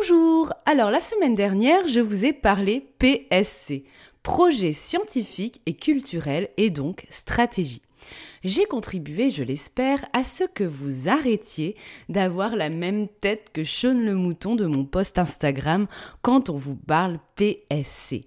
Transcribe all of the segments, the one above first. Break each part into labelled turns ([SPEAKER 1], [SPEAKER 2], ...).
[SPEAKER 1] Bonjour Alors la semaine dernière, je vous ai parlé PSC, projet scientifique et culturel et donc stratégie. J'ai contribué, je l'espère, à ce que vous arrêtiez d'avoir la même tête que Sean le mouton de mon post Instagram quand on vous parle PSC.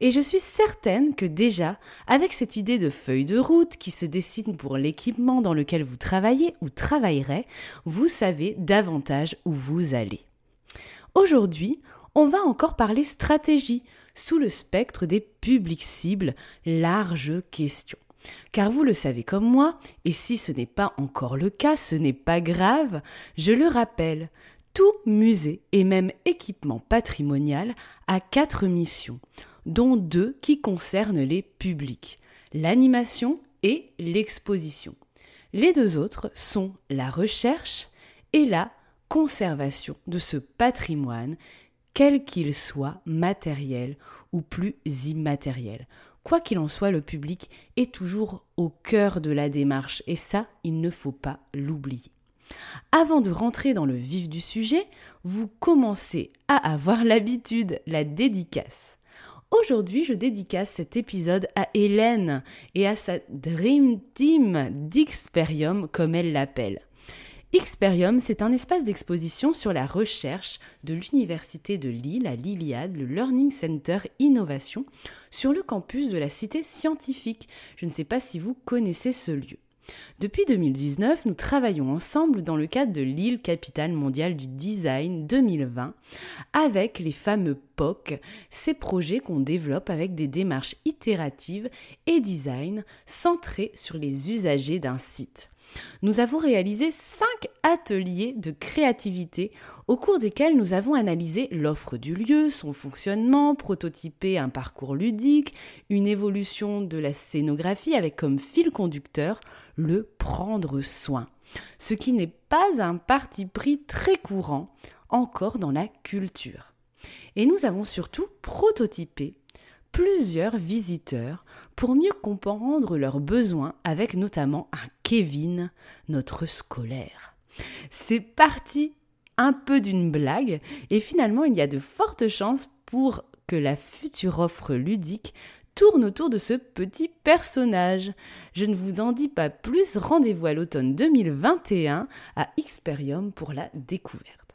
[SPEAKER 1] Et je suis certaine que déjà, avec cette idée de feuille de route qui se dessine pour l'équipement dans lequel vous travaillez ou travaillerez, vous savez davantage où vous allez. Aujourd'hui, on va encore parler stratégie sous le spectre des publics cibles, large question. Car vous le savez comme moi, et si ce n'est pas encore le cas, ce n'est pas grave, je le rappelle, tout musée et même équipement patrimonial a quatre missions, dont deux qui concernent les publics, l'animation et l'exposition. Les deux autres sont la recherche et la conservation de ce patrimoine, quel qu'il soit matériel ou plus immatériel. Quoi qu'il en soit, le public est toujours au cœur de la démarche et ça, il ne faut pas l'oublier. Avant de rentrer dans le vif du sujet, vous commencez à avoir l'habitude, la dédicace. Aujourd'hui, je dédicace cet épisode à Hélène et à sa Dream Team d'Ixperium, comme elle l'appelle. Xperium, c'est un espace d'exposition sur la recherche de l'Université de Lille à l'Iliade, le Learning Center Innovation, sur le campus de la Cité scientifique. Je ne sais pas si vous connaissez ce lieu. Depuis 2019, nous travaillons ensemble dans le cadre de Lille Capitale mondiale du design 2020 avec les fameux POC, ces projets qu'on développe avec des démarches itératives et design centrées sur les usagers d'un site. Nous avons réalisé cinq ateliers de créativité au cours desquels nous avons analysé l'offre du lieu, son fonctionnement, prototypé un parcours ludique, une évolution de la scénographie avec comme fil conducteur le prendre soin, ce qui n'est pas un parti pris très courant encore dans la culture. Et nous avons surtout prototypé plusieurs visiteurs pour mieux comprendre leurs besoins avec notamment un Kevin, notre scolaire. C'est parti un peu d'une blague et finalement il y a de fortes chances pour que la future offre ludique tourne autour de ce petit personnage. Je ne vous en dis pas plus, rendez-vous à l'automne 2021 à Xperium pour la découverte.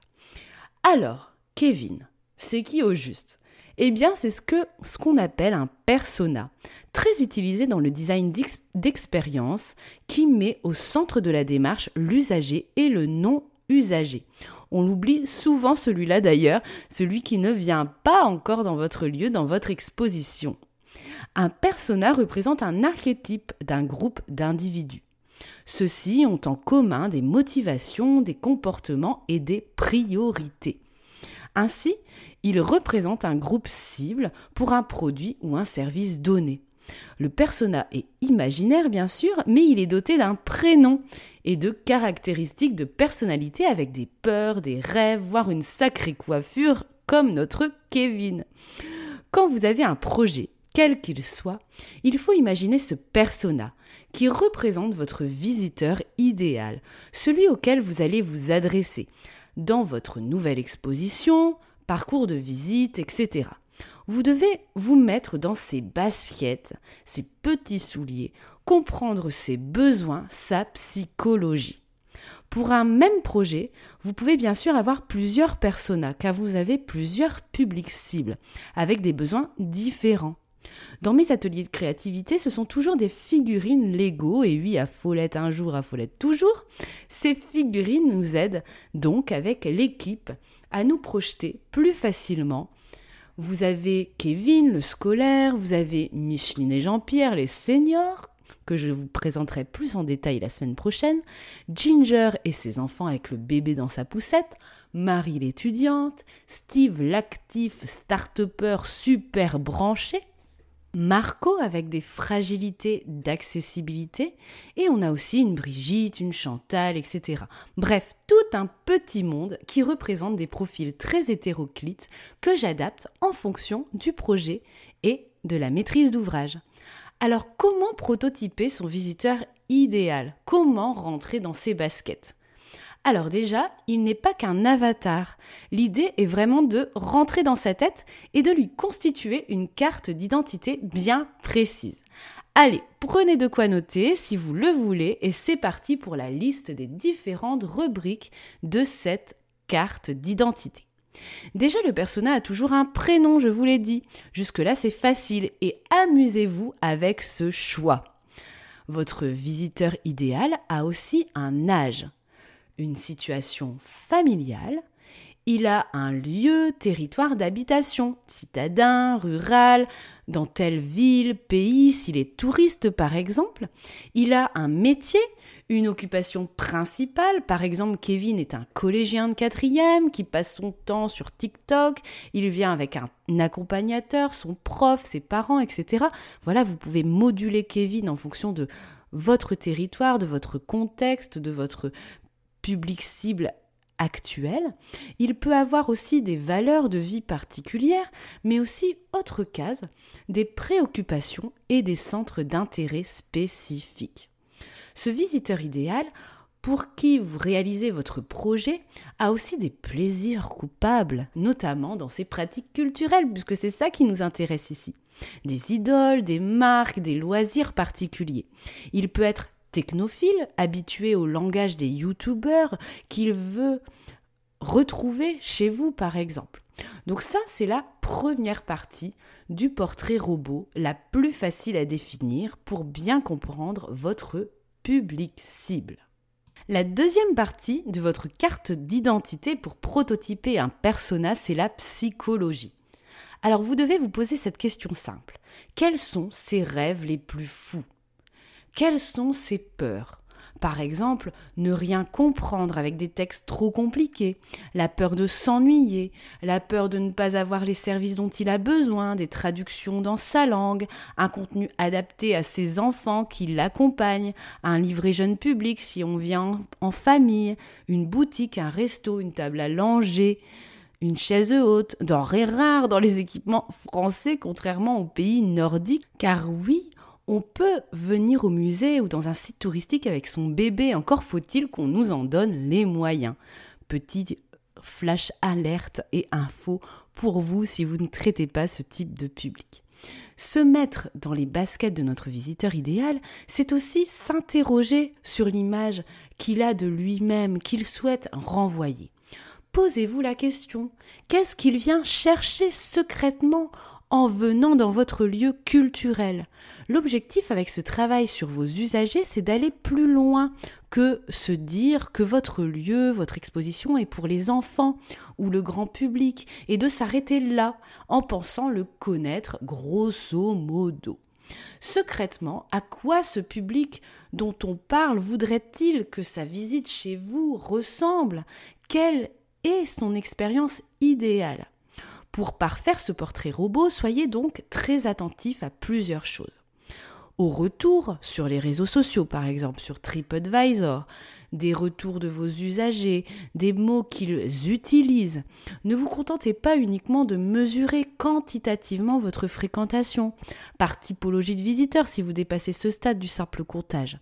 [SPEAKER 1] Alors, Kevin, c'est qui au juste? Eh bien, c'est ce qu'on appelle un persona, très utilisé dans le design d'expérience qui met au centre de la démarche l'usager et le non usager. On l'oublie souvent celui-là d'ailleurs, celui qui ne vient pas encore dans votre lieu, dans votre exposition. Un persona représente un archétype d'un groupe d'individus. Ceux-ci ont en commun des motivations, des comportements et des priorités. Ainsi, il représente un groupe cible pour un produit ou un service donné. Le persona est imaginaire bien sûr, mais il est doté d'un prénom et de caractéristiques de personnalité avec des peurs, des rêves, voire une sacrée coiffure comme notre Kevin. Quand vous avez un projet, quel qu'il soit, il faut imaginer ce persona qui représente votre visiteur idéal, celui auquel vous allez vous adresser dans votre nouvelle exposition, parcours de visite, etc. Vous devez vous mettre dans ses baskets, ses petits souliers, comprendre ses besoins, sa psychologie. Pour un même projet, vous pouvez bien sûr avoir plusieurs personas, car vous avez plusieurs publics cibles, avec des besoins différents. Dans mes ateliers de créativité, ce sont toujours des figurines Lego, et oui, à Follette un jour, à Follette toujours. Ces figurines nous aident donc avec l'équipe à nous projeter plus facilement. Vous avez Kevin, le scolaire, vous avez Micheline et Jean-Pierre, les seniors, que je vous présenterai plus en détail la semaine prochaine, Ginger et ses enfants avec le bébé dans sa poussette, Marie l'étudiante, Steve l'actif start super branché, Marco avec des fragilités d'accessibilité, et on a aussi une Brigitte, une Chantal, etc. Bref, tout un petit monde qui représente des profils très hétéroclites que j'adapte en fonction du projet et de la maîtrise d'ouvrage. Alors comment prototyper son visiteur idéal? Comment rentrer dans ses baskets? Alors déjà, il n'est pas qu'un avatar. L'idée est vraiment de rentrer dans sa tête et de lui constituer une carte d'identité bien précise. Allez, prenez de quoi noter si vous le voulez et c'est parti pour la liste des différentes rubriques de cette carte d'identité. Déjà, le persona a toujours un prénom, je vous l'ai dit. Jusque-là, c'est facile et amusez-vous avec ce choix. Votre visiteur idéal a aussi un âge une situation familiale, il a un lieu, territoire d'habitation, citadin, rural, dans telle ville, pays, s'il est touriste par exemple. Il a un métier, une occupation principale. Par exemple, Kevin est un collégien de quatrième qui passe son temps sur TikTok. Il vient avec un accompagnateur, son prof, ses parents, etc. Voilà, vous pouvez moduler Kevin en fonction de votre territoire, de votre contexte, de votre public cible actuel, il peut avoir aussi des valeurs de vie particulières, mais aussi, autre case, des préoccupations et des centres d'intérêt spécifiques. Ce visiteur idéal, pour qui vous réalisez votre projet, a aussi des plaisirs coupables, notamment dans ses pratiques culturelles, puisque c'est ça qui nous intéresse ici. Des idoles, des marques, des loisirs particuliers. Il peut être technophile, habitué au langage des youtubeurs, qu'il veut retrouver chez vous par exemple. Donc ça, c'est la première partie du portrait robot, la plus facile à définir pour bien comprendre votre public cible. La deuxième partie de votre carte d'identité pour prototyper un persona, c'est la psychologie. Alors vous devez vous poser cette question simple. Quels sont ces rêves les plus fous? Quelles sont ses peurs? Par exemple, ne rien comprendre avec des textes trop compliqués, la peur de s'ennuyer, la peur de ne pas avoir les services dont il a besoin, des traductions dans sa langue, un contenu adapté à ses enfants qui l'accompagnent, un livret jeune public si on vient en famille, une boutique, un resto, une table à langer, une chaise haute, denrées rares dans les équipements français contrairement aux pays nordiques, car oui, on peut venir au musée ou dans un site touristique avec son bébé, encore faut-il qu'on nous en donne les moyens. Petit flash alerte et info pour vous si vous ne traitez pas ce type de public. Se mettre dans les baskets de notre visiteur idéal, c'est aussi s'interroger sur l'image qu'il a de lui-même, qu'il souhaite renvoyer. Posez-vous la question, qu'est-ce qu'il vient chercher secrètement en venant dans votre lieu culturel. L'objectif avec ce travail sur vos usagers, c'est d'aller plus loin que se dire que votre lieu, votre exposition est pour les enfants ou le grand public, et de s'arrêter là en pensant le connaître grosso modo. Secrètement, à quoi ce public dont on parle voudrait-il que sa visite chez vous ressemble? Quelle est son expérience idéale? Pour parfaire ce portrait robot, soyez donc très attentif à plusieurs choses. Au retour sur les réseaux sociaux, par exemple sur TripAdvisor, des retours de vos usagers, des mots qu'ils utilisent. Ne vous contentez pas uniquement de mesurer quantitativement votre fréquentation, par typologie de visiteurs si vous dépassez ce stade du simple comptage.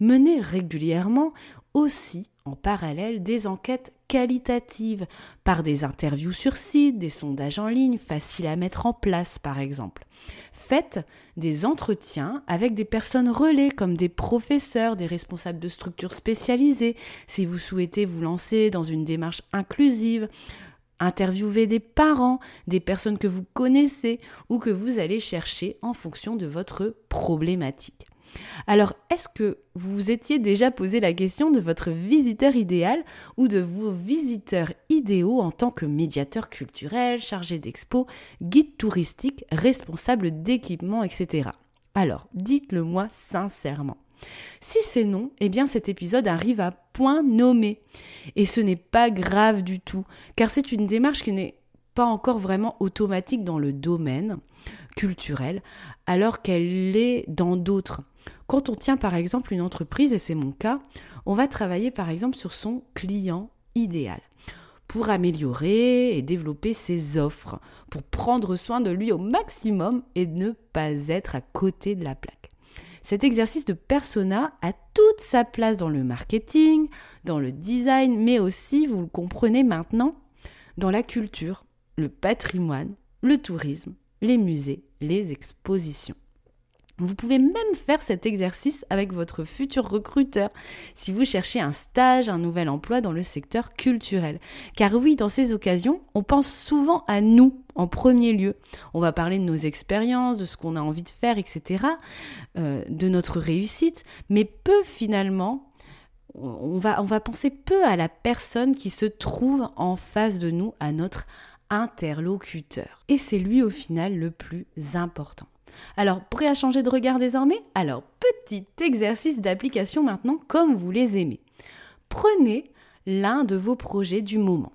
[SPEAKER 1] Menez régulièrement aussi en parallèle des enquêtes qualitatives par des interviews sur site, des sondages en ligne faciles à mettre en place par exemple. Faites des entretiens avec des personnes relais comme des professeurs, des responsables de structures spécialisées si vous souhaitez vous lancer dans une démarche inclusive, interviewer des parents, des personnes que vous connaissez ou que vous allez chercher en fonction de votre problématique. Alors, est-ce que vous vous étiez déjà posé la question de votre visiteur idéal ou de vos visiteurs idéaux en tant que médiateur culturel, chargé d'expo, guide touristique, responsable d'équipement, etc. Alors, dites-le moi sincèrement. Si c'est non, eh bien cet épisode arrive à point nommé. Et ce n'est pas grave du tout, car c'est une démarche qui n'est pas encore vraiment automatique dans le domaine culturel, alors qu'elle l'est dans d'autres. Quand on tient par exemple une entreprise, et c'est mon cas, on va travailler par exemple sur son client idéal pour améliorer et développer ses offres, pour prendre soin de lui au maximum et ne pas être à côté de la plaque. Cet exercice de persona a toute sa place dans le marketing, dans le design, mais aussi, vous le comprenez maintenant, dans la culture, le patrimoine, le tourisme, les musées, les expositions. Vous pouvez même faire cet exercice avec votre futur recruteur si vous cherchez un stage, un nouvel emploi dans le secteur culturel. Car oui, dans ces occasions, on pense souvent à nous en premier lieu. On va parler de nos expériences, de ce qu'on a envie de faire, etc., euh, de notre réussite, mais peu finalement on va, on va penser peu à la personne qui se trouve en face de nous, à notre interlocuteur. Et c'est lui au final le plus important. Alors, prêt à changer de regard désormais? Alors, petit exercice d'application maintenant comme vous les aimez. Prenez l'un de vos projets du moment.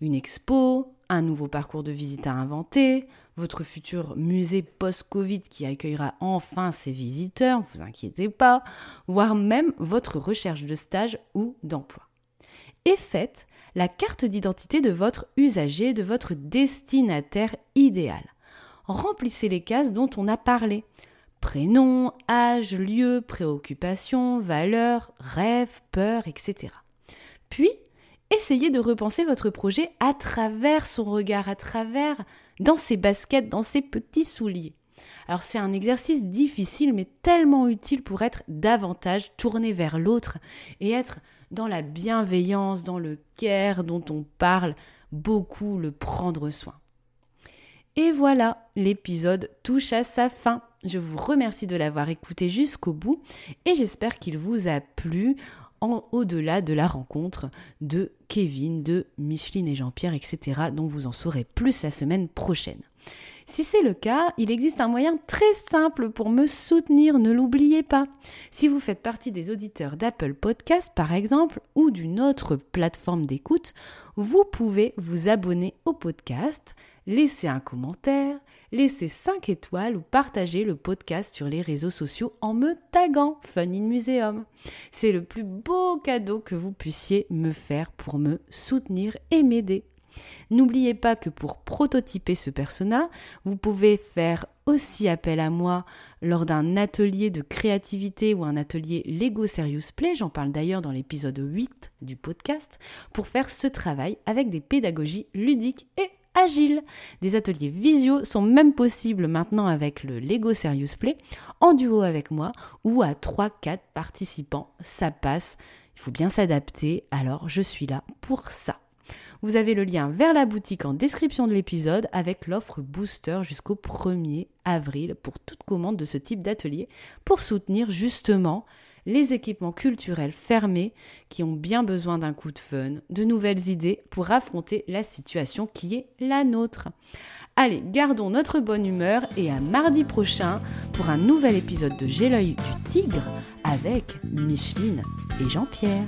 [SPEAKER 1] Une expo, un nouveau parcours de visite à inventer, votre futur musée post-Covid qui accueillera enfin ses visiteurs, ne vous inquiétez pas, voire même votre recherche de stage ou d'emploi. Et faites la carte d'identité de votre usager, de votre destinataire idéal remplissez les cases dont on a parlé. Prénom, âge, lieu, préoccupation, valeur, rêve, peur, etc. Puis, essayez de repenser votre projet à travers son regard, à travers, dans ses baskets, dans ses petits souliers. Alors c'est un exercice difficile mais tellement utile pour être davantage tourné vers l'autre et être dans la bienveillance, dans le care dont on parle beaucoup, le prendre soin. Et voilà, l'épisode touche à sa fin. Je vous remercie de l'avoir écouté jusqu'au bout et j'espère qu'il vous a plu en au-delà de la rencontre de Kevin, de Micheline et Jean-Pierre, etc., dont vous en saurez plus la semaine prochaine. Si c'est le cas, il existe un moyen très simple pour me soutenir, ne l'oubliez pas. Si vous faites partie des auditeurs d'Apple Podcast, par exemple, ou d'une autre plateforme d'écoute, vous pouvez vous abonner au podcast, laisser un commentaire, laisser 5 étoiles ou partager le podcast sur les réseaux sociaux en me taguant Fun in Museum. C'est le plus beau cadeau que vous puissiez me faire pour me soutenir et m'aider. N'oubliez pas que pour prototyper ce persona, vous pouvez faire aussi appel à moi lors d'un atelier de créativité ou un atelier Lego Serious Play, j'en parle d'ailleurs dans l'épisode 8 du podcast, pour faire ce travail avec des pédagogies ludiques et agile. Des ateliers visio sont même possibles maintenant avec le Lego Serious Play, en duo avec moi ou à 3-4 participants. Ça passe, il faut bien s'adapter, alors je suis là pour ça. Vous avez le lien vers la boutique en description de l'épisode avec l'offre booster jusqu'au 1er avril pour toute commande de ce type d'atelier pour soutenir justement les équipements culturels fermés qui ont bien besoin d'un coup de fun, de nouvelles idées pour affronter la situation qui est la nôtre. Allez, gardons notre bonne humeur et à mardi prochain pour un nouvel épisode de J'ai l'œil du tigre avec Micheline et Jean-Pierre.